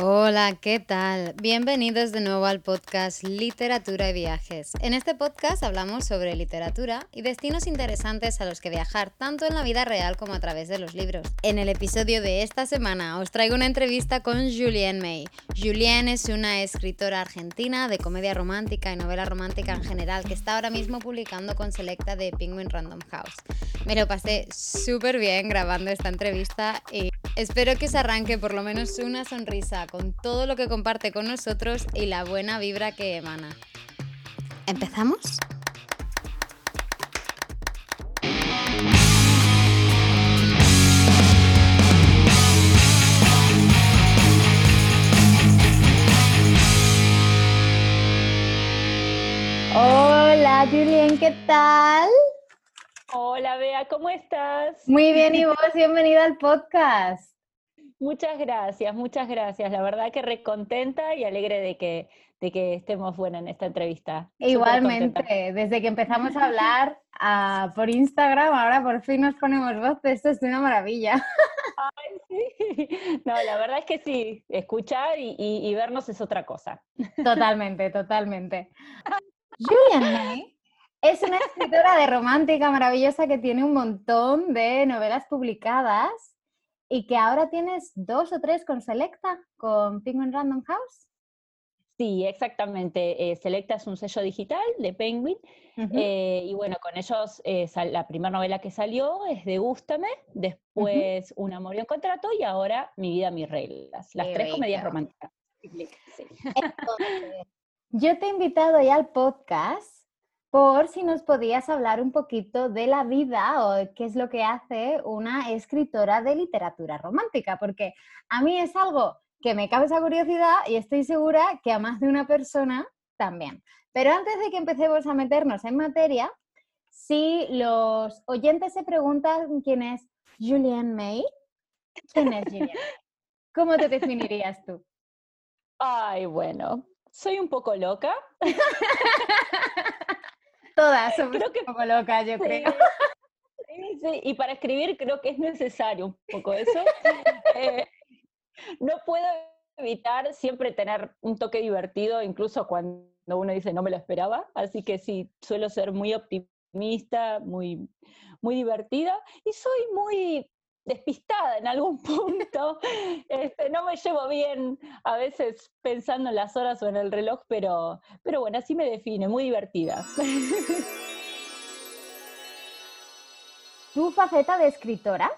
Hola, ¿qué tal? Bienvenidos de nuevo al podcast Literatura y Viajes. En este podcast hablamos sobre literatura y destinos interesantes a los que viajar tanto en la vida real como a través de los libros. En el episodio de esta semana os traigo una entrevista con Julienne May. Julienne es una escritora argentina de comedia romántica y novela romántica en general que está ahora mismo publicando con Selecta de Penguin Random House. Me lo pasé súper bien grabando esta entrevista y espero que os arranque por lo menos una sonrisa con todo lo que comparte con nosotros y la buena vibra que emana. ¿Empezamos? Hola Julien, ¿qué tal? Hola Bea, ¿cómo estás? Muy bien, y vos, bienvenida al podcast. Muchas gracias, muchas gracias. La verdad que recontenta y alegre de que, de que estemos buenas en esta entrevista. Igualmente, desde que empezamos a hablar ah, por Instagram, ahora por fin nos ponemos voz, esto es una maravilla. Ay, sí. No, la verdad es que sí, escuchar y, vernos es otra cosa. Totalmente, totalmente. Julian May es una escritora de romántica maravillosa que tiene un montón de novelas publicadas y que ahora tienes dos o tres con Selecta, con Penguin Random House. Sí, exactamente. Eh, Selecta es un sello digital de Penguin. Eh, y bueno, con ellos eh, la primera novela que salió es de Gústame, después Un amor y un contrato y ahora Mi vida, mis reglas. Las tres comedias románticas. yo te he invitado ya al podcast por si nos podías hablar un poquito de la vida o qué es lo que hace una escritora de literatura romántica, porque a mí es algo que me causa curiosidad y estoy segura que a más de una persona también. Pero antes de que empecemos a meternos en materia, si los oyentes se preguntan quién es Julianne May, ¿quién es Julianne ¿Cómo te definirías tú? Ay, bueno, soy un poco loca. Todas somos creo que, poco locas, yo creo. Sí, sí, y para escribir creo que es necesario un poco eso. Eh, no puedo evitar siempre tener un toque divertido, incluso cuando uno dice no me lo esperaba, así que sí, suelo ser muy optimista, muy, muy divertida y soy muy despistada en algún punto. Este, no me llevo bien a veces pensando en las horas o en el reloj, pero, pero bueno, así me define, muy divertida. ¿Tu faceta de escritora?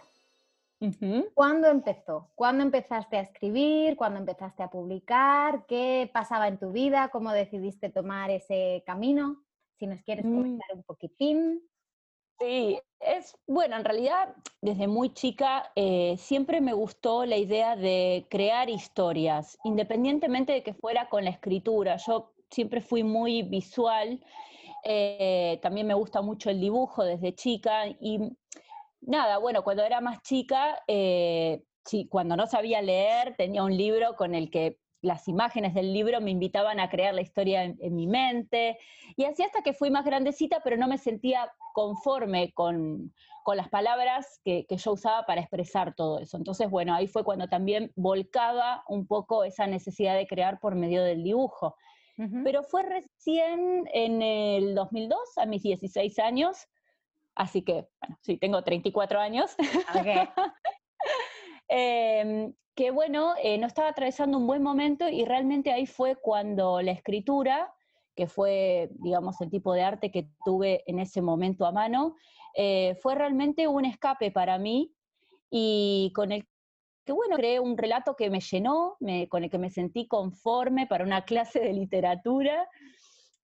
¿Cuándo empezó? ¿Cuándo empezaste a escribir? ¿Cuándo empezaste a publicar? ¿Qué pasaba en tu vida? ¿Cómo decidiste tomar ese camino? Si nos quieres mm. comentar un poquitín. Sí, es bueno, en realidad desde muy chica eh, siempre me gustó la idea de crear historias, independientemente de que fuera con la escritura. Yo siempre fui muy visual, eh, también me gusta mucho el dibujo desde chica y nada, bueno, cuando era más chica, eh, sí, cuando no sabía leer, tenía un libro con el que las imágenes del libro me invitaban a crear la historia en, en, mi mente. Y así hasta que fui más grandecita, pero no me sentía conforme con, las palabras que, yo usaba para expresar todo eso. Entonces, bueno, ahí fue cuando también volcaba un poco esa necesidad de crear por medio del dibujo. Pero fue recién en el 2002, a mis 16 años, así que, bueno, sí, tengo 34 años. Em, que bueno, eh, no estaba atravesando un buen momento y realmente ahí fue cuando la escritura que fue, digamos, el tipo de arte que tuve en ese momento a mano, eh, fue realmente un escape para mí y con el que, bueno, creé un relato que me llenó, con el que me sentí conforme para una clase de literatura.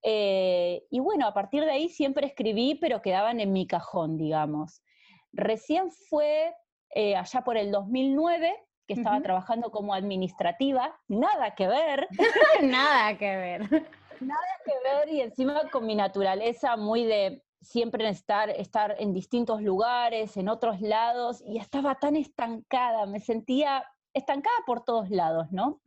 Eh, y bueno, a partir de ahí siempre escribí, pero quedaban en mi cajón, digamos. Recién fue eh, allá por el 2009 que estaba trabajando como administrativa, nada que ver. nada que ver. Nada que ver y encima con mi naturaleza muy de siempre estar, estar en distintos lugares, en otros lados, y estaba tan estancada, me sentía estancada por todos lados, ¿no?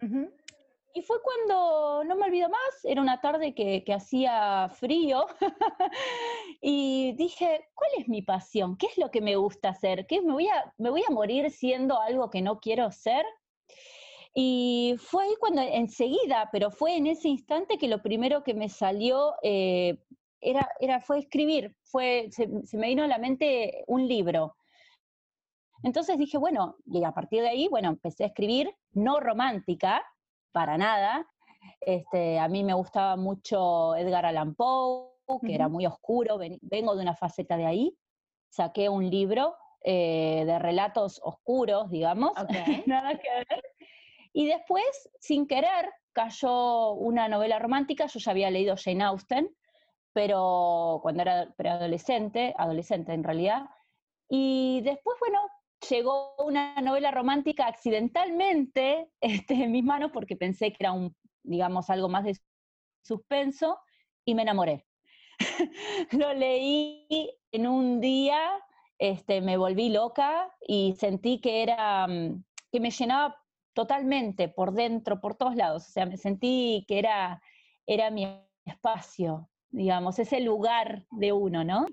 Y fue cuando, no me olvido más, era una tarde que, hacía frío y dije, ¿cuál es mi pasión? ¿Qué es lo que me gusta hacer? ¿Qué, me, voy a, ¿Me voy a morir siendo algo que no quiero ser? Y fue ahí cuando enseguida, pero fue en ese instante que lo primero que me salió eh, era, era, fue escribir, fue, se, me vino a la mente un libro. Entonces dije, bueno, y a partir de ahí, bueno, empecé a escribir, no romántica, para nada. Este, a mí me gustaba mucho Edgar Allan Poe, que era muy oscuro, vengo de una faceta de ahí. Saqué un libro eh, de relatos oscuros, digamos, nada que ver. Y después, sin querer, cayó una novela romántica, yo ya había leído Jane Austen, pero cuando era preadolescente, adolescente en realidad, y después, bueno, llegó una novela romántica accidentalmente este, en mis manos porque pensé que era un, digamos, algo más de suspenso y me enamoré. Lo leí en un día, este, me volví loca y sentí que era, mm, que me llenaba totalmente por dentro, por todos lados. O sea, me sentí que era, era mi espacio, digamos, ese lugar de uno, ¿no?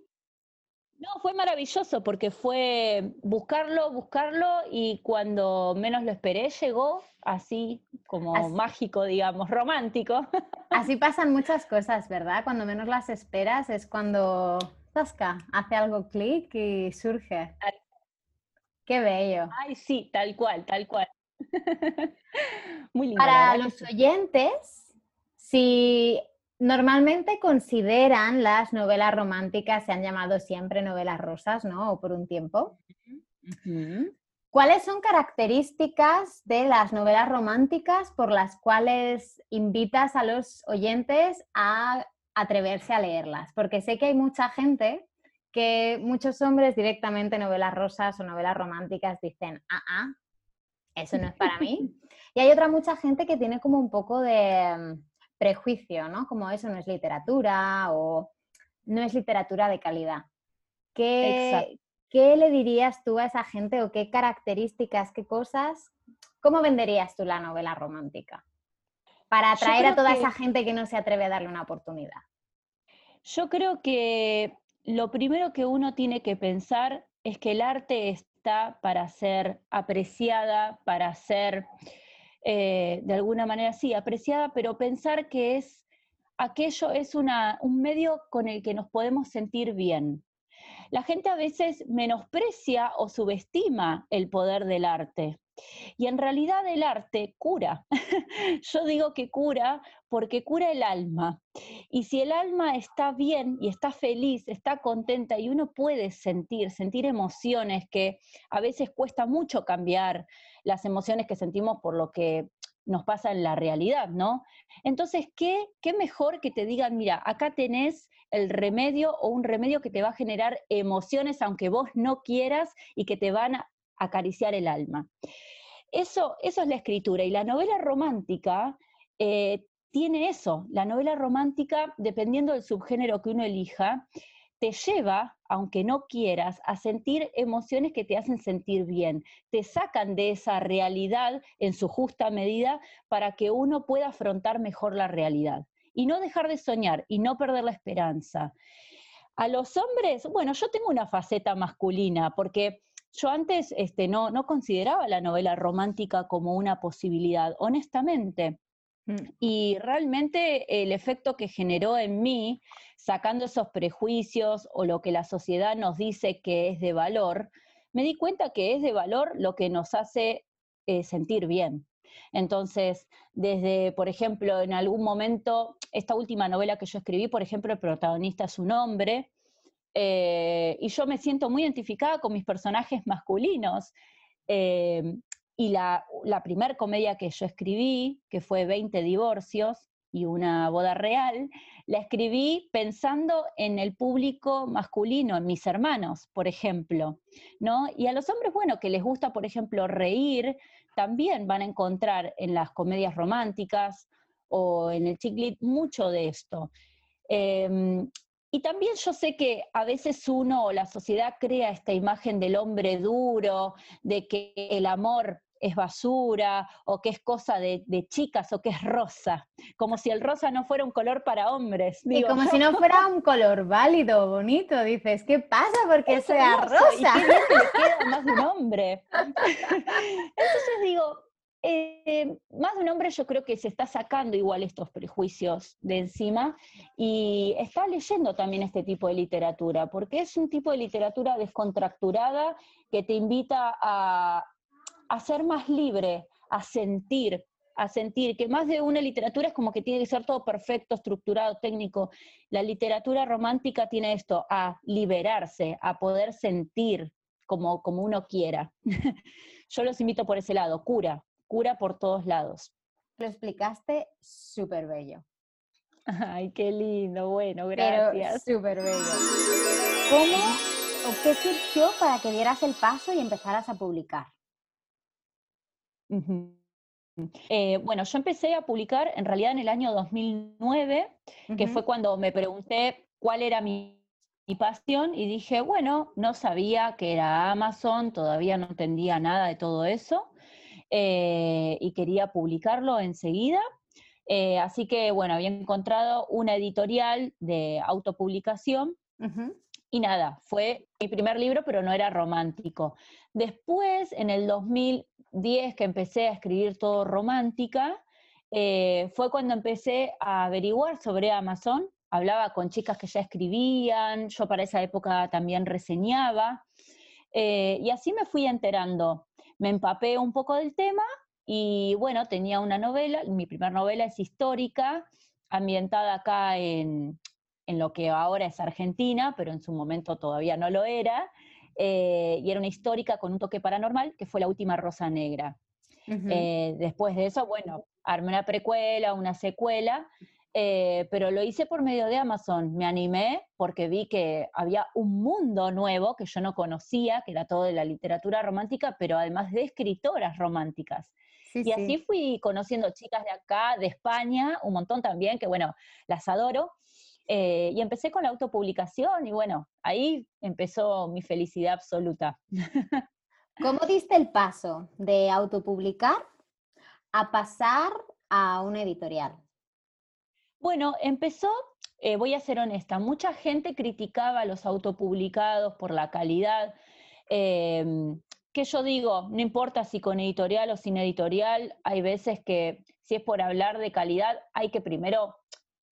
No, fue maravilloso porque fue buscarlo, buscarlo y cuando menos lo esperé llegó así como mágico, digamos, romántico. Así pasan muchas cosas, ¿verdad? Cuando menos las esperas es cuando Zasca hace algo clic y surge. Qué bello. Ay, sí, tal cual, tal cual. Muy lindo. Para los oyentes, si Normalmente consideran las novelas románticas, se han llamado siempre novelas rosas, ¿no? O por un tiempo. ¿Cuáles son características de las novelas románticas por las cuales invitas a los oyentes a atreverse a leerlas? Porque sé que hay mucha gente que muchos hombres directamente novelas rosas o novelas románticas dicen, ah, ah, eso no es para mí. Y hay otra mucha gente que tiene como un poco de prejuicio, ¿no? Como eso no es literatura o no es literatura de calidad. ¿Qué, ¿Qué le dirías tú a esa gente o qué características, qué cosas, cómo venderías tú la novela romántica? Para atraer a toda esa gente que no se atreve a darle una oportunidad. Yo creo que lo primero que uno tiene que pensar es que el arte está para ser apreciada, para ser eh, de alguna manera sí, apreciada, pero pensar que es aquello es una, un medio con el que nos podemos sentir bien. La gente a veces menosprecia o subestima el poder del arte. Y en realidad el arte cura. Yo digo que cura porque cura el alma. Y si el alma está bien y está feliz, está contenta y uno puede sentir, sentir emociones que a veces cuesta mucho cambiar, las emociones que sentimos por lo que nos pasa en la realidad, ¿no? Entonces, ¿qué, qué mejor que te digan, mira, acá tenés el remedio o un remedio que te va a generar emociones aunque vos no quieras y que te van a acariciar el alma. Eso, eso es la escritura. Y la novela romántica eh, tiene eso. La novela romántica, dependiendo del subgénero que uno elija, te lleva, aunque no quieras, a sentir emociones que te hacen sentir bien, te sacan de esa realidad en su justa medida para que uno pueda afrontar mejor la realidad y no dejar de soñar y no perder la esperanza. A los hombres, bueno, yo tengo una faceta masculina porque yo antes este, no, no consideraba la novela romántica como una posibilidad, honestamente. Mm. Y realmente el efecto que generó en mí, sacando esos prejuicios o lo que la sociedad nos dice que es de valor, me di cuenta que es de valor lo que nos hace eh, sentir bien. Entonces, desde, por ejemplo, en algún momento, esta última novela que yo escribí, por ejemplo, el protagonista es un hombre, eh, y yo me siento muy identificada con mis personajes masculinos. Eh, y la, la primer comedia que yo escribí, que fue 20 divorcios y una boda real, la escribí pensando en el público masculino, en mis hermanos, por ejemplo, ¿no? Y a los hombres, bueno, que les gusta, por ejemplo, reír, también van a encontrar en las comedias románticas o en el chick mucho de esto. Em, y también yo sé que a veces uno o la sociedad crea esta imagen del hombre duro, de que el amor es basura o que es cosa de, chicas o que es rosa, como si el rosa no fuera un color para hombres. y como si no fuera un color válido, bonito, dices, ¿qué pasa porque sea rosa? ¿Y qué le queda más de un hombre? Entonces digo, eh, más de un hombre yo creo que se está sacando igual estos prejuicios de encima y está leyendo también este tipo de literatura, porque es un tipo de literatura descontracturada que te invita a, a ser más libre, a sentir, a sentir, que más de una literatura es como que tiene que ser todo perfecto, estructurado, técnico. La literatura romántica tiene esto, a liberarse, a poder sentir como, como uno quiera. Yo los invito por ese lado, cura, cura por todos lados. Lo explicaste súper bello. Ay, qué lindo, bueno, gracias. Súper bello. ¿Cómo o qué surgió para que dieras el paso y empezaras a publicar? Eh, bueno, yo empecé a publicar en realidad en el año 2009, que fue cuando me pregunté cuál era mi, pasión y dije, bueno, no sabía que era Amazon, todavía no entendía nada de todo eso eh, y quería publicarlo enseguida. Eh, así que, bueno, había encontrado una editorial de autopublicación y nada, fue mi primer libro, pero no era romántico. Después, en el 2000, 10 que empecé a escribir todo romántica, eh, fue cuando empecé a averiguar sobre Amazon. Hablaba con chicas que ya escribían, yo para esa época también reseñaba, eh, y así me fui enterando. Me empapé un poco del tema y bueno, tenía una novela, mi primera novela es histórica, ambientada acá en, en lo que ahora es Argentina, pero en su momento todavía no lo era, eh, y era una histórica con un toque paranormal, que fue la última Rosa Negra. Eh, después de eso, bueno, armé una precuela, una secuela, eh, pero lo hice por medio de Amazon. Me animé porque vi que había un mundo nuevo que yo no conocía, que era todo de la literatura romántica, pero además de escritoras románticas. y así fui conociendo chicas de acá, de España, un montón también, que bueno, las adoro. Eh, y empecé con la autopublicación y bueno, ahí empezó mi felicidad absoluta. ¿Cómo diste el paso de autopublicar a pasar a una editorial? Bueno, empezó, eh, voy a ser honesta, mucha gente criticaba a los autopublicados por la calidad. Em, que yo digo, no importa si con editorial o sin editorial, hay veces que si es por hablar de calidad, hay que primero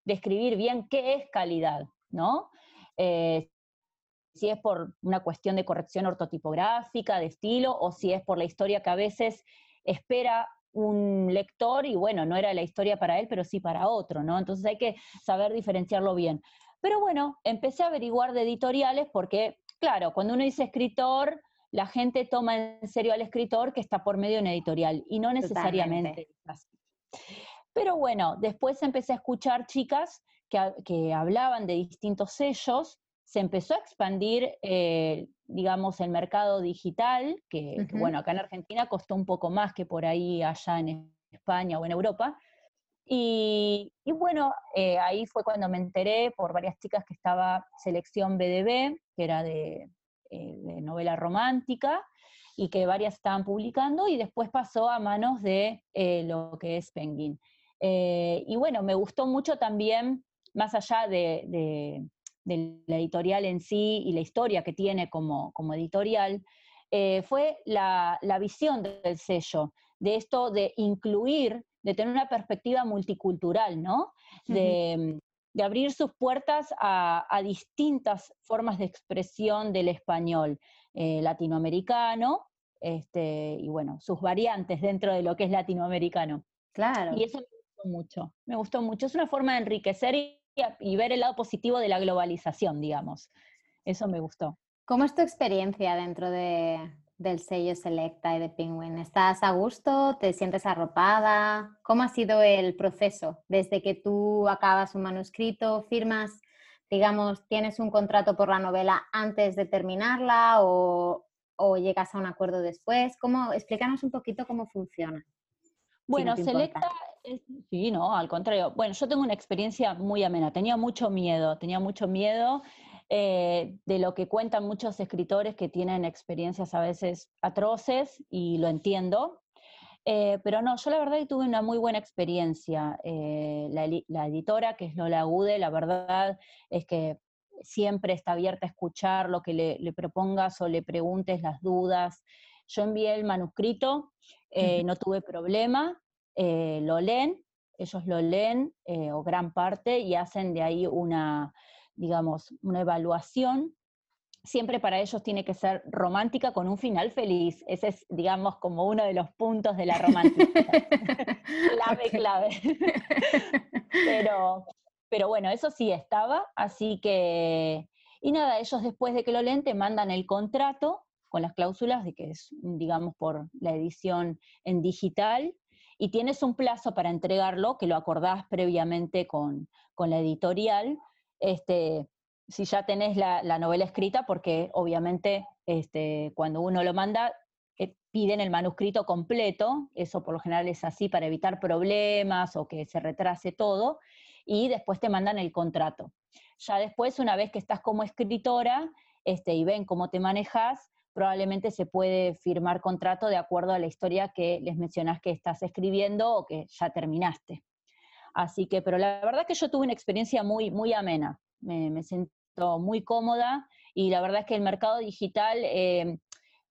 describir bien qué es calidad, ¿no? Eh, si es por una cuestión de corrección ortotipográfica, de estilo, o si es por la historia que a veces espera un lector y bueno, no era la historia para él, pero sí para otro, ¿no? Entonces hay que saber diferenciarlo bien. Pero bueno, empecé a averiguar de editoriales porque, claro, cuando uno dice escritor, la gente toma en serio al escritor que está por medio de una editorial y no necesariamente. Pero bueno, después empecé a escuchar chicas que, hablaban de distintos sellos, se empezó a expandir, eh, digamos, el mercado digital, que, bueno, acá en Argentina costó un poco más que por ahí allá en España o en Europa. Y, bueno, eh, ahí fue cuando me enteré por varias chicas que estaba Selección BDB, que era de, eh, de novela romántica, y que varias estaban publicando, y después pasó a manos de lo que es Penguin. Eh, y bueno, me gustó mucho también, más allá de, la editorial en sí y la historia que tiene como, editorial, eh, fue la, visión del sello, de esto de incluir, de tener una perspectiva multicultural, ¿no? De, abrir sus puertas a, distintas formas de expresión del español eh, latinoamericano, este, y bueno, sus variantes dentro de lo que es latinoamericano. Claro. Y eso mucho, me gustó mucho. Es una forma de enriquecer y, ver el lado positivo de la globalización, digamos. Eso me gustó. ¿Cómo es tu experiencia dentro de, del sello Selecta y de Penguin? ¿Estás a gusto? ¿Te sientes arropada? ¿Cómo ha sido el proceso desde que tú acabas un manuscrito, firmas, digamos, tienes un contrato por la novela antes de terminarla o, o llegas a un acuerdo después? ¿Cómo, explícanos un poquito cómo funciona. Bueno, Selecta, sí, no, al contrario. Bueno, yo tengo una experiencia muy amena. Tenía mucho miedo, tenía mucho miedo eh, de lo que cuentan muchos escritores que tienen experiencias a veces atroces y lo entiendo. Eh, pero no, yo la verdad que tuve una muy buena experiencia. Eh, la, editora, que es Lola Gude, la verdad es que siempre está abierta a escuchar lo que le, le propongas o le preguntes las dudas. Yo envié el manuscrito, eh, no tuve problema, eh, lo leen, ellos lo leen, eh, o gran parte, y hacen de ahí una, digamos, una evaluación. Siempre para ellos tiene que ser romántica con un final feliz. Ese es, digamos, como uno de los puntos de la romántica. clave, clave. pero, pero bueno, eso sí estaba, así que... Y nada, ellos después de que lo leen te mandan el contrato con las cláusulas de que es, digamos, por la edición en digital, y tienes un plazo para entregarlo, que lo acordás previamente con, la editorial, este, si ya tenés la, novela escrita, porque obviamente este, cuando uno lo manda, eh, piden el manuscrito completo, eso por lo general es así para evitar problemas o que se retrase todo, y después te mandan el contrato. Ya después, una vez que estás como escritora este, y ven cómo te manejas, probablemente se puede firmar contrato de acuerdo a la historia que les mencionás que estás escribiendo o que ya terminaste. Así que, pero la verdad que yo tuve una experiencia muy, muy amena, me, siento muy cómoda y la verdad es que el mercado digital, eh,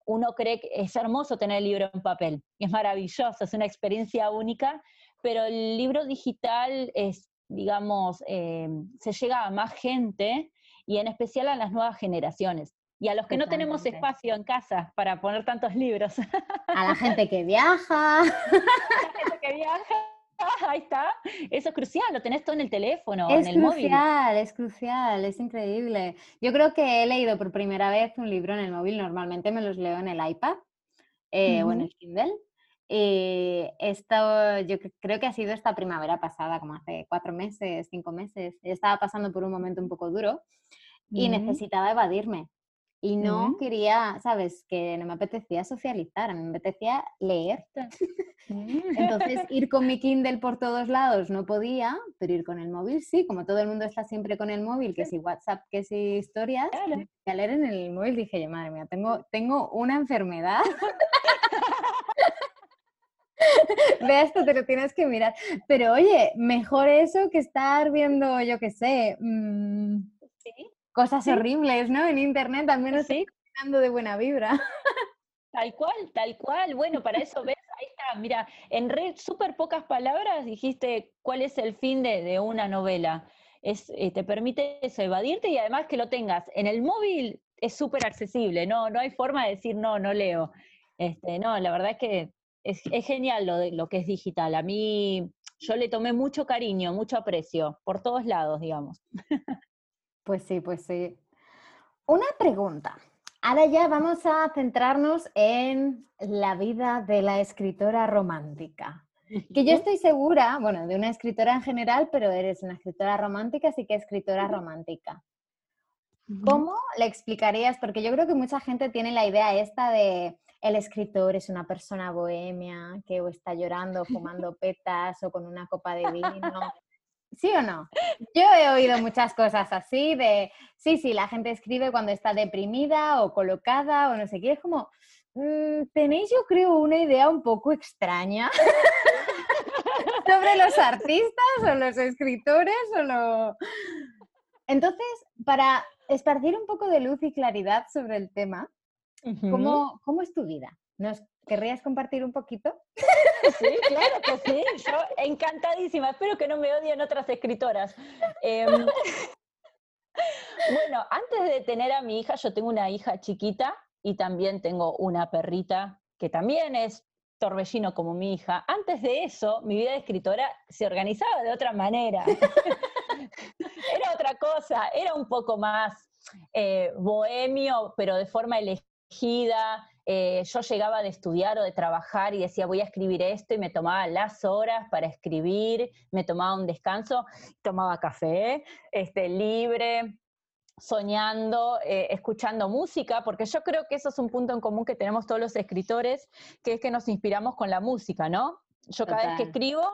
uno cree que es hermoso tener el libro en papel, es maravilloso, es una experiencia única, pero el libro digital es, digamos, eh, se llega a más gente y en especial a las nuevas generaciones y a los que no tenemos espacio en casa para poner tantos libros. A la gente que viaja. A la gente que viaja. Ahí está. Eso es crucial, lo tenés todo en el teléfono, en el móvil. Es crucial, es crucial, es increíble. Yo creo que he leído por primera vez un libro en el móvil, normalmente me los leo en el iPad eh, o en el Kindle. Y esto yo creo que ha sido esta primavera pasada, como hace cuatro meses, cinco meses. Estaba pasando por un momento un poco duro y necesitaba evadirme. Y no quería, ¿sabes? Que no me apetecía socializar, a mí me apetecía leer. Entonces, ir con mi Kindle por todos lados no podía, pero ir con el móvil sí, como todo el mundo está siempre con el móvil, que si WhatsApp, que si historias, claro. a leer en el móvil dije yo, madre mía, tengo, tengo una enfermedad. Ve esto, te lo tienes que mirar. Pero oye, mejor eso que estar viendo, yo qué sé, mm, ¿Sí? Cosas horribles, ¿no? En internet también estoy hablando de buena vibra. Tal cual, tal cual. Bueno, para eso ves, ahí está, mira, en red, súper pocas palabras dijiste cuál es el fin de, una novela. Es, eh, te permite eso, evadirte y además que lo tengas en el móvil es súper accesible, no, no hay forma de decir no, no leo. Este, no, la verdad es que es, es genial lo, de, lo que es digital. A mí, yo le tomé mucho cariño, mucho aprecio, por todos lados, digamos. Pues sí, pues sí. Una pregunta. Ahora ya vamos a centrarnos en la vida de la escritora romántica. Que yo estoy segura, bueno, de una escritora en general, pero eres una escritora romántica, así que escritora romántica. ¿Cómo le explicarías? Porque yo creo que mucha gente tiene la idea esta de el escritor es una persona bohemia que o está llorando, fumando petas o con una copa de vino ¿Sí o no? Yo he oído muchas cosas así de, sí, sí, la gente escribe cuando está deprimida o colocada o no sé qué. Es como, mm, tenéis yo creo una idea un poco extraña sobre los artistas o los escritores o lo... Entonces, para esparcir un poco de luz y claridad sobre el tema, ¿cómo, ¿cómo es tu vida? ¿Nos querrías compartir un poquito? Sí, claro que sí. Yo encantadísima. Espero que no me odien otras escritoras. Em, bueno, antes de tener a mi hija, yo tengo una hija chiquita y también tengo una perrita que también es torbellino como mi hija. Antes de eso, mi vida de escritora se organizaba de otra manera. era otra cosa, era un poco más eh, bohemio, pero de forma elegida. Eh, yo llegaba de estudiar o de trabajar y decía, voy a escribir esto y me tomaba las horas para escribir, me tomaba un descanso, tomaba café, este, libre, soñando, eh, escuchando música, porque yo creo que eso es un punto en común que tenemos todos los escritores, que es que nos inspiramos con la música, ¿no? Yo cada vez que escribo,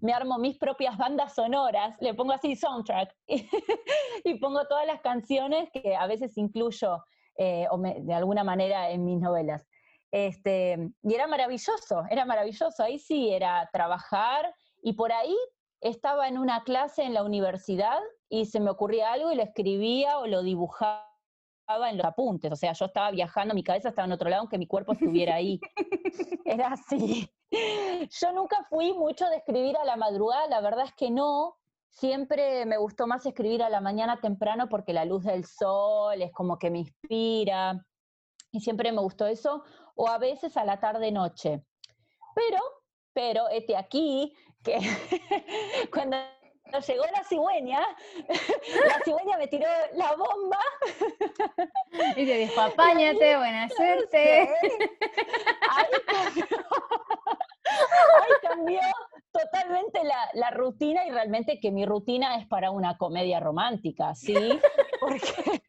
me armo mis propias bandas sonoras, le pongo así soundtrack y pongo todas las canciones que a veces incluyo eh, o de alguna manera en mis novelas. Este, y era maravilloso, era maravilloso. Ahí sí era trabajar y por ahí estaba en una clase en la universidad y se me ocurría algo y lo escribía o lo dibujaba en los apuntes, o sea, yo estaba viajando, mi cabeza estaba en otro lado, aunque mi cuerpo estuviera ahí. Era así. Yo nunca fui mucho de escribir a la madrugada, la verdad es que no. Siempre me gustó más escribir a la mañana temprano porque la luz del sol es como que me inspira. Y siempre me gustó eso, o a veces a la tarde-noche. Pero, pero, este aquí, que cuando llegó la cigüeña, la cigüeña me tiró la bomba. Y te dijo, apáñate, buena suerte. Ahí cambió, totalmente la, rutina y realmente que mi rutina es para una comedia romántica, ¿sí? Porque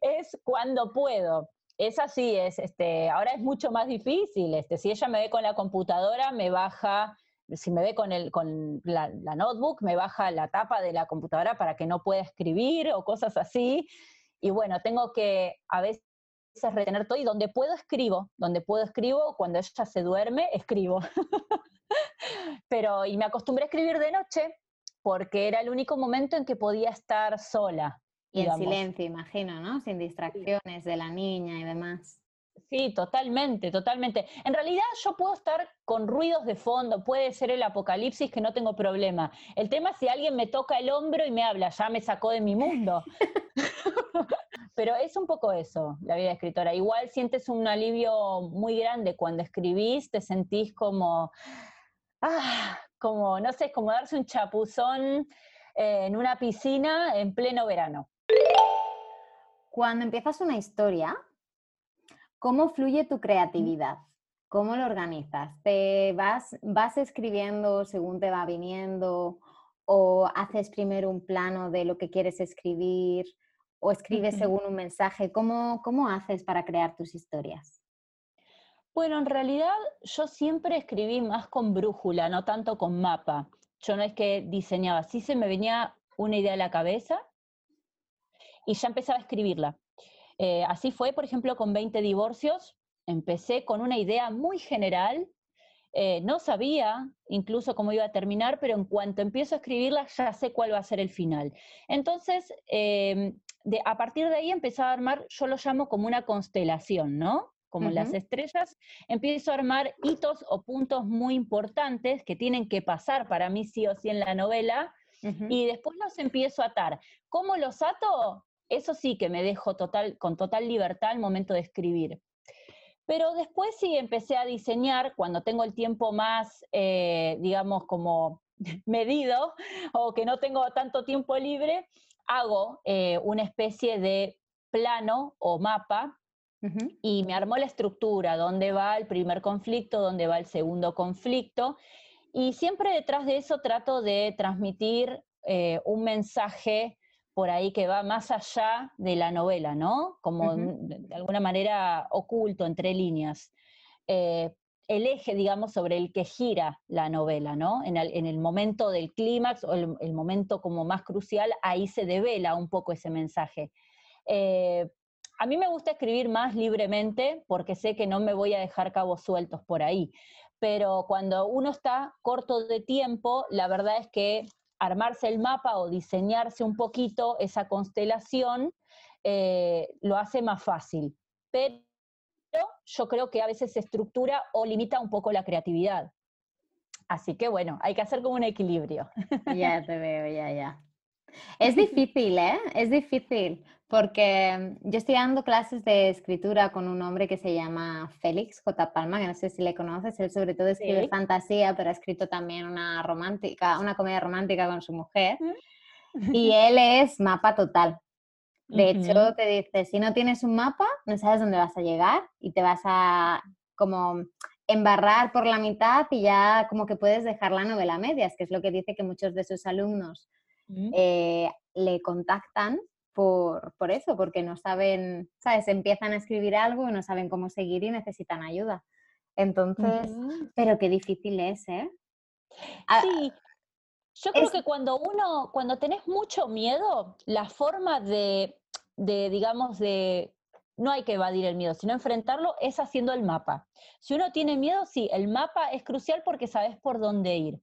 es cuando puedo. Es así, es, este, ahora es mucho más difícil. Este, si ella me ve con la computadora, me baja si me ve con, el, con la, notebook, me baja la tapa de la computadora para que no pueda escribir o cosas así. Y bueno, tengo que a veces retener todo y donde puedo escribo, donde puedo escribo, cuando ella se duerme, escribo. Pero, y me acostumbré a escribir de noche porque era el único momento en que podía estar sola. Y en silencio, imagino, ¿no? Sin distracciones de la niña y demás. Sí, totalmente, totalmente. En realidad yo puedo estar con ruidos de fondo, puede ser el apocalipsis que no tengo problema. El tema es si alguien me toca el hombro y me habla, ya me sacó de mi mundo. Pero es un poco eso, la vida escritora. Igual sientes un alivio muy grande cuando escribís, te sentís como, ah, como, no sé, como darse un chapuzón eh, en una piscina en pleno verano. Cuando empiezas una historia, ¿Cómo fluye tu creatividad? ¿Cómo lo organizas? ¿Te vas, vas escribiendo según te va viniendo? ¿O haces primero un plano de lo que quieres escribir? ¿O escribes según un mensaje? ¿Cómo, ¿Cómo haces para crear tus historias? Bueno, en realidad yo siempre escribí más con brújula, no tanto con mapa. Yo no es que diseñaba, sí se me venía una idea a la cabeza y ya empezaba a escribirla. Eh, así fue, por ejemplo, con 20 divorcios. Empecé con una idea muy general. Eh, no sabía incluso cómo iba a terminar, pero en cuanto empiezo a escribirla ya sé cuál va a ser el final. Entonces, em, a partir de ahí empecé a armar, yo lo llamo como una constelación, ¿no? Como las estrellas, empiezo a armar hitos o puntos muy importantes que tienen que pasar para mí sí o sí en la novela, y después los empiezo a atar. ¿Cómo los ato? Eso sí que me dejo total, con total libertad al momento de escribir. Pero después sí empecé a diseñar, cuando tengo el tiempo más, eh, digamos, como medido o que no tengo tanto tiempo libre, hago eh, una especie de plano o mapa y me armó la estructura, dónde va el primer conflicto, dónde va el segundo conflicto. Y siempre detrás de eso trato de transmitir eh, un mensaje por ahí que va más allá de la novela, ¿no? Como de alguna manera oculto entre líneas. Eh, el eje, digamos, sobre el que gira la novela, ¿no? En el, momento del clímax o el, momento como más crucial, ahí se devela un poco ese mensaje. Eh, a mí me gusta escribir más libremente porque sé que no me voy a dejar cabos sueltos por ahí, pero cuando uno está corto de tiempo, la verdad es que armarse el mapa o diseñarse un poquito esa constelación eh, lo hace más fácil. Pero yo creo que a veces se estructura o limita un poco la creatividad. Así que bueno, hay que hacer como un equilibrio. Ya te veo, ya, ya. Es difícil, ¿eh? Es difícil, porque yo estoy dando clases de escritura con un hombre que se llama Félix J. Palma, que no sé si le conoces, él sobre todo escribe fantasía, pero ha escrito también una romántica, una comedia romántica con su mujer, y él es mapa total. De hecho, te dice, si no tienes un mapa, no sabes dónde vas a llegar y te vas a como embarrar por la mitad y ya como que puedes dejar la novela a medias, que es lo que dice que muchos de sus alumnos eh, le contactan por, por, eso, porque no saben, ¿sabes? Empiezan a escribir algo y no saben cómo seguir y necesitan ayuda. Entonces, pero qué difícil es, ¿eh? Ah, sí, yo creo que cuando uno, cuando tenés mucho miedo, la forma de, de, digamos, de, no hay que evadir el miedo, sino enfrentarlo es haciendo el mapa. Si uno tiene miedo, sí, el mapa es crucial porque sabes por dónde ir.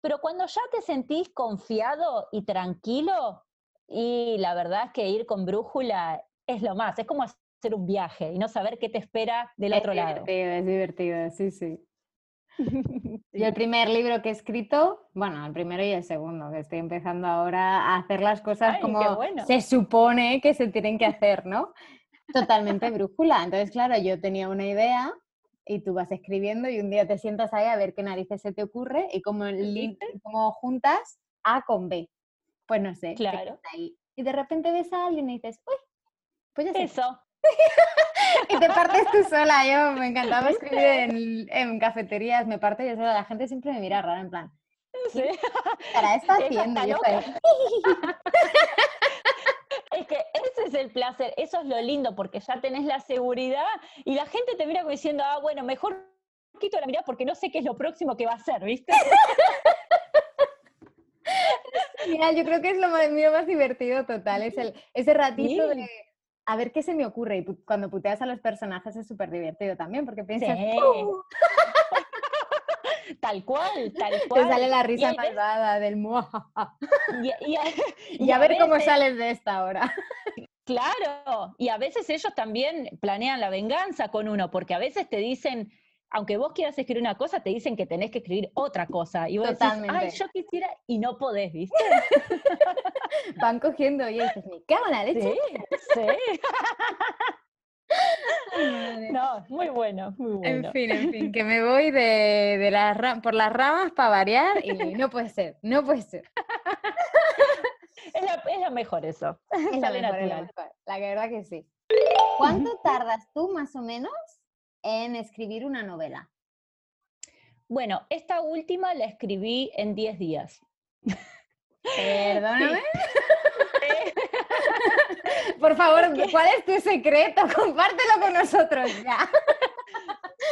Pero cuando ya te sentís confiado y tranquilo, y la verdad es que ir con brújula es lo más, es como hacer un viaje y no saber qué te espera del otro lado. Es divertido, es divertido, sí, sí. Y el primer libro que he escrito, bueno, el primero y el segundo, que estoy empezando ahora a hacer las cosas como se supone que se tienen que hacer, ¿no? Totalmente brújula. Entonces, claro, yo tenía una idea y tú vas escribiendo y un día te sientas ahí a ver qué narices se te ocurre y cómo, cómo juntas A con B. Pues no sé. Claro. Y de repente ves a alguien y dices, uy, pues ya sé. Eso. y te partes tú sola. Yo me encantaba escribir en, en, cafeterías, me parto yo sola. La gente siempre me mira rara, en plan. Sí. ¿Para está haciendo? Yo es que ese es el placer, eso es lo lindo, porque ya tenés la seguridad y la gente te mira como diciendo, ah, bueno, mejor quito la mirada porque no sé qué es lo próximo que va a hacer, ¿viste? Mira, yo creo que es lo mío más divertido total, es el, ese ratito de a ver qué se me ocurre. Y cuando puteas a los personajes es súper divertido también, porque piensas, ¡Oh! tal cual, tal cual. Te sale la risa malvada del y, y, a, ver cómo sales de esta hora. Claro, y a veces ellos también planean la venganza con uno, porque a veces te dicen, aunque vos quieras escribir una cosa, te dicen que tenés que escribir otra cosa. Y vos Totalmente. ay, yo quisiera, y no podés, ¿viste? Van cogiendo y dices, me cago en la leche. Sí, sí. No, muy bueno, muy bueno. En fin, en fin, que me voy de, de las por las ramas para variar y no puede ser, no puede ser. Es, la, es lo mejor eso. Es la, mejor, es la, mejor, la verdad que sí. ¿Cuánto tardas tú más o menos en escribir una novela? Bueno, esta última la escribí en 10 días. Perdóname. Por favor, ¿cuál es tu secreto? Compártelo con nosotros ya.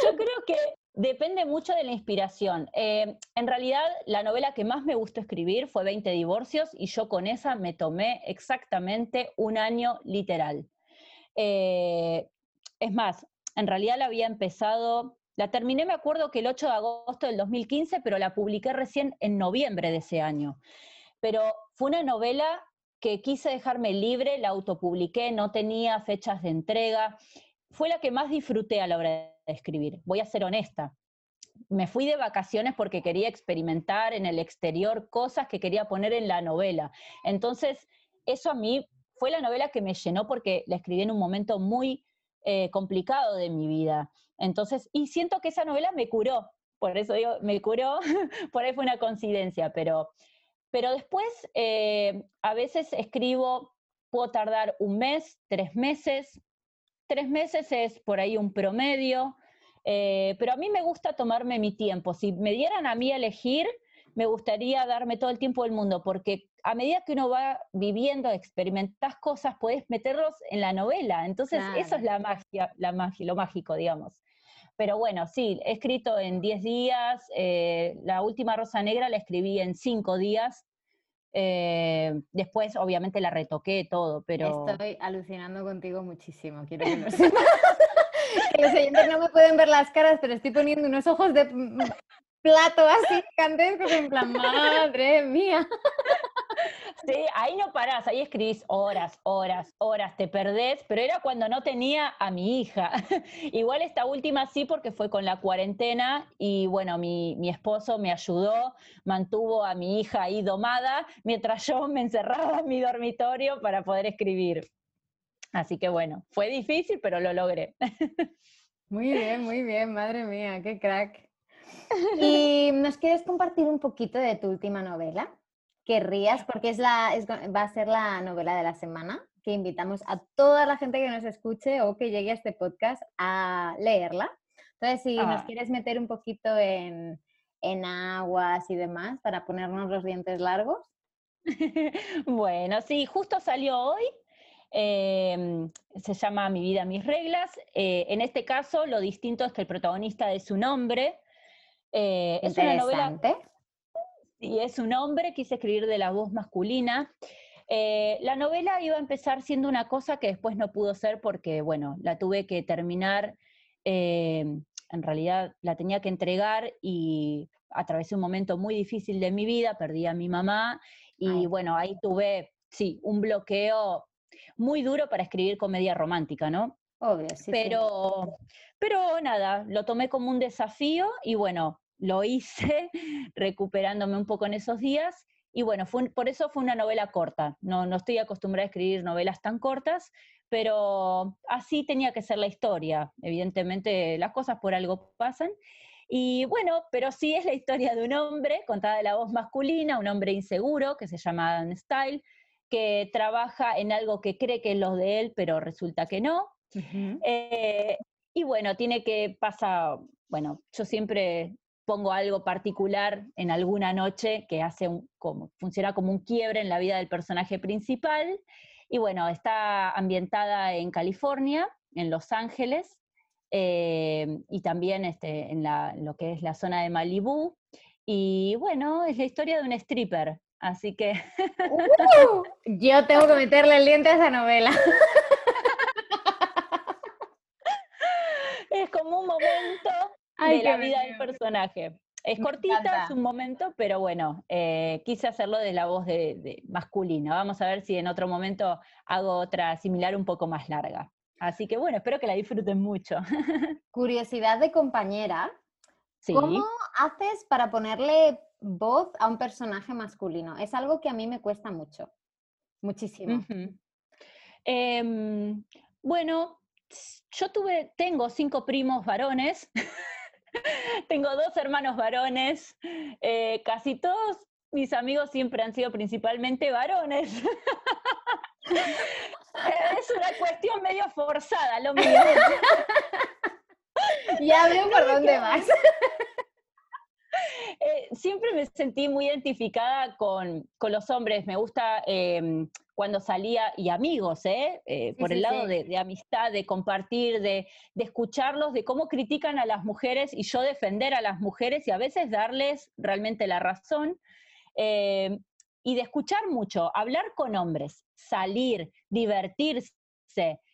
Yo creo que depende mucho de la inspiración. Eh, en realidad, la novela que más me gustó escribir fue 20 divorcios y yo con esa me tomé exactamente un año literal. Eh, es más, en realidad la había empezado, la terminé, me acuerdo que el 8 de agosto del 2015, pero la publiqué recién en noviembre de ese año. Pero fue una novela que quise dejarme libre, la autopubliqué, no tenía fechas de entrega. Fue la que más disfruté a la hora de escribir, voy a ser honesta. Me fui de vacaciones porque quería experimentar en el exterior cosas que quería poner en la novela. Entonces, eso a mí fue la novela que me llenó porque la escribí en un momento muy eh, complicado de mi vida. Entonces, y siento que esa novela me curó, por eso digo, me curó, por ahí fue una coincidencia, pero pero después, eh, a veces escribo, puedo tardar un mes, tres meses. Tres meses es por ahí un promedio, eh, pero a mí me gusta tomarme mi tiempo. Si me dieran a mí a elegir, me gustaría darme todo el tiempo del mundo, porque a medida que uno va viviendo, experimentas cosas, puedes meterlos en la novela. Entonces, eso es la magia, la magia, lo mágico, digamos. Pero bueno, sí, he escrito en 10 días, eh, la última Rosa Negra la escribí en 5 días, eh, después obviamente la retoqué todo, pero... Estoy alucinando contigo muchísimo, quiero que lo sepas. que los oyentes no me pueden ver las caras, pero estoy poniendo unos ojos de plato así candentes, en plan, madre mía. Sí, ahí no parás, ahí escribís horas, horas, horas, te perdés, pero era cuando no tenía a mi hija. Igual esta última sí, porque fue con la cuarentena y bueno, mi, mi esposo me ayudó, mantuvo a mi hija ahí domada, mientras yo me encerraba en mi dormitorio para poder escribir. Así que bueno, fue difícil, pero lo logré. Muy bien, muy bien, madre mía, qué crack. ¿Y nos quieres compartir un poquito de tu última novela? Querrías, porque es la, va a ser la novela de la semana, que invitamos a toda la gente que nos escuche o que llegue a este podcast a leerla. Entonces, si nos ah. quieres meter un poquito en, aguas y demás para ponernos los dientes largos. bueno, sí, justo salió hoy. Em, se llama Mi vida, mis reglas. Eh, en este caso, lo distinto es que el protagonista es un hombre. Eh, es una novela y es un hombre, quise escribir de la voz masculina. Eh, la novela iba a empezar siendo una cosa que después no pudo ser porque, bueno, la tuve que terminar, eh, en realidad la tenía que entregar y atravesé un momento muy difícil de mi vida, perdí a mi mamá y bueno, ahí tuve, sí, un bloqueo muy duro para escribir comedia romántica, ¿no? Obvio, sí. Pero, pero nada, lo tomé como un desafío y bueno, lo hice recuperándome un poco en esos días. Y bueno, fue, por eso fue una novela corta. No, no estoy acostumbrada a escribir novelas tan cortas, pero así tenía que ser la historia. Evidentemente las cosas por algo pasan. Y bueno, pero sí es la historia de un hombre contada de la voz masculina, un hombre inseguro que se llama Dan Style, que trabaja en algo que cree que es lo de él, pero resulta que no. Eh, y bueno, tiene que pasar, bueno, yo siempre pongo algo particular en alguna noche que hace un, como, funciona como un quiebre en la vida del personaje principal. Y bueno, está ambientada en California, en Los Ángeles, eh, y también este, en, lo que es la zona de Malibú. Y bueno, es la historia de un stripper, así que... Uh, yo tengo que meterle el diente a esa novela. es como un momento de la vida del personaje. Es cortita, es un momento, pero bueno, eh, quise hacerlo de la voz de, masculina. Vamos a ver si en otro momento hago otra similar un poco más larga. Así que bueno, espero que la disfruten mucho. Curiosidad de compañera. ¿Cómo haces para ponerle voz a un personaje masculino? Es algo que a mí me cuesta mucho, muchísimo. Em, bueno, yo tuve, tengo cinco primos varones. Tengo dos hermanos varones, eh, casi todos mis amigos siempre han sido principalmente varones. es una cuestión medio forzada lo mío. ya veo por dónde vas. Eh, siempre me sentí muy identificada con, los hombres. Me gusta em, cuando salía, y amigos, ¿eh? eh por el lado de, amistad, de compartir, de, escucharlos, de cómo critican a las mujeres y yo defender a las mujeres y a veces darles realmente la razón. Em, y de escuchar mucho, hablar con hombres, salir, divertirse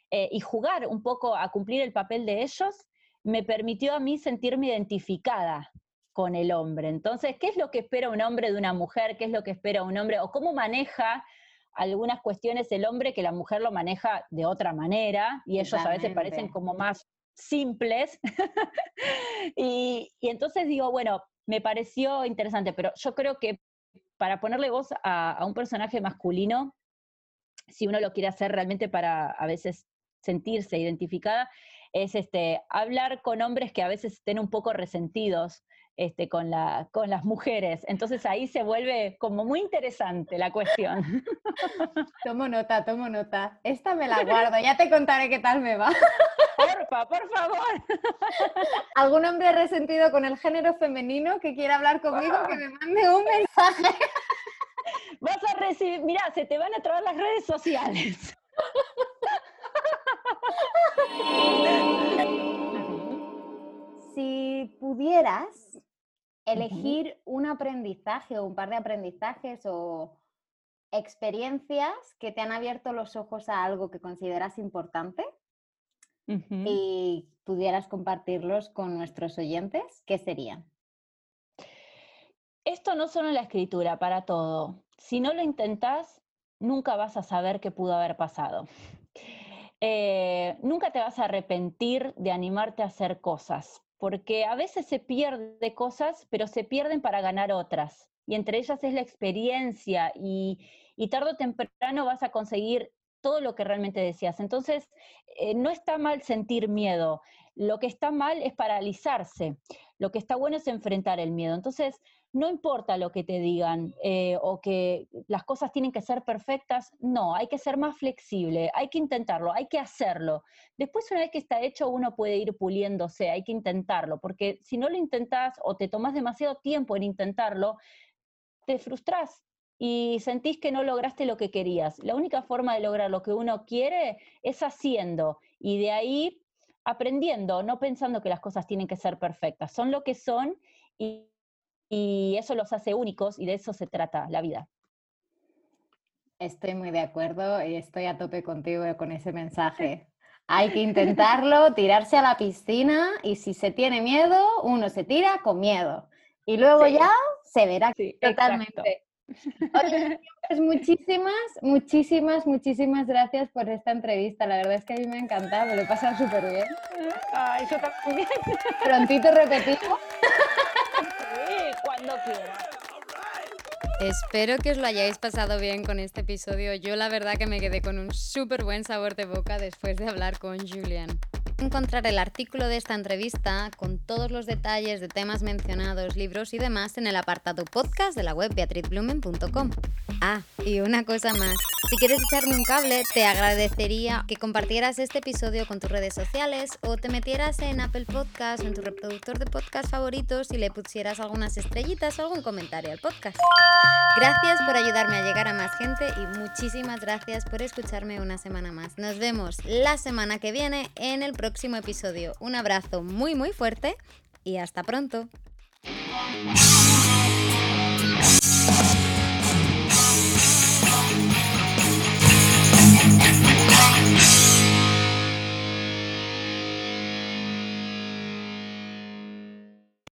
eh, y jugar un poco a cumplir el papel de ellos, me permitió a mí sentirme identificada con el hombre. Entonces, ¿qué es lo que espera un hombre de una mujer? ¿Qué es lo que espera un hombre? ¿O cómo maneja algunas cuestiones el hombre que la mujer lo maneja de otra manera? Y ellos a veces parecen como más simples. y, entonces digo, bueno, me pareció interesante, pero yo creo que para ponerle voz a, a un personaje masculino, si uno lo quiere hacer realmente para a veces sentirse identificada, es este, hablar con hombres que a veces estén un poco resentidos este, con, la, con las mujeres. Entonces ahí se vuelve como muy interesante la cuestión. Tomo nota, tomo nota. Esta me la guardo, ya te contaré qué tal me va. Porfa, por favor. ¿Algún hombre resentido con el género femenino que quiera hablar conmigo que me mande un mensaje? Vas a recibir, mira, se te van a traer las redes sociales. Si pudieras elegir un aprendizaje o un par de aprendizajes o experiencias que te han abierto los ojos a algo que consideras importante y pudieras compartirlos con nuestros oyentes, ¿qué serían? Esto no solo en la escritura, para todo. Si no lo intentas, nunca vas a saber qué pudo haber pasado. Eh, nunca te vas a arrepentir de animarte a hacer cosas porque a veces se pierde cosas, pero se pierden para ganar otras. Y entre ellas es la experiencia y, tarde o temprano vas a conseguir todo lo que realmente decías. Entonces, eh, no está mal sentir miedo. Lo que está mal es paralizarse. Lo que está bueno es enfrentar el miedo. Entonces, no importa lo que te digan eh, o que las cosas tienen que ser perfectas, no, hay que ser más flexible, hay que intentarlo, hay que hacerlo. Después, una vez que está hecho, uno puede ir puliéndose, hay que intentarlo, porque si no lo intentas o te tomas demasiado tiempo en intentarlo, te frustras y sentís que no lograste lo que querías. La única forma de lograr lo que uno quiere es haciendo y de ahí aprendiendo, no pensando que las cosas tienen que ser perfectas, son lo que son y y eso los hace únicos y de eso se trata la vida. Estoy muy de acuerdo y estoy a tope contigo con ese mensaje. Hay que intentarlo, tirarse a la piscina y si se tiene miedo, uno se tira con miedo. Y luego ya se verá totalmente. pues muchísimas, muchísimas, muchísimas gracias por esta entrevista. La verdad es que a mí me ha encantado, lo he pasado súper bien. Ay, yo también. Prontito repetimos. Sí, cuando quieras. Espero que os lo hayáis pasado bien con este episodio. Yo la verdad que me quedé con un súper buen sabor de boca después de hablar con Julian encontrar el artículo de esta entrevista con todos los detalles de temas mencionados, libros y demás en el apartado podcast de la web beatrizblumen.com. Ah, y una cosa más. Si quieres echarme un cable, te agradecería que compartieras este episodio con tus redes sociales o te metieras en Apple Podcast o en tu reproductor de podcast favoritos y le pusieras algunas estrellitas o algún comentario al podcast. Gracias por ayudarme a llegar a más gente y muchísimas gracias por escucharme una semana más. Nos vemos la semana que viene en el próximo episodio. Un abrazo muy muy fuerte y hasta pronto.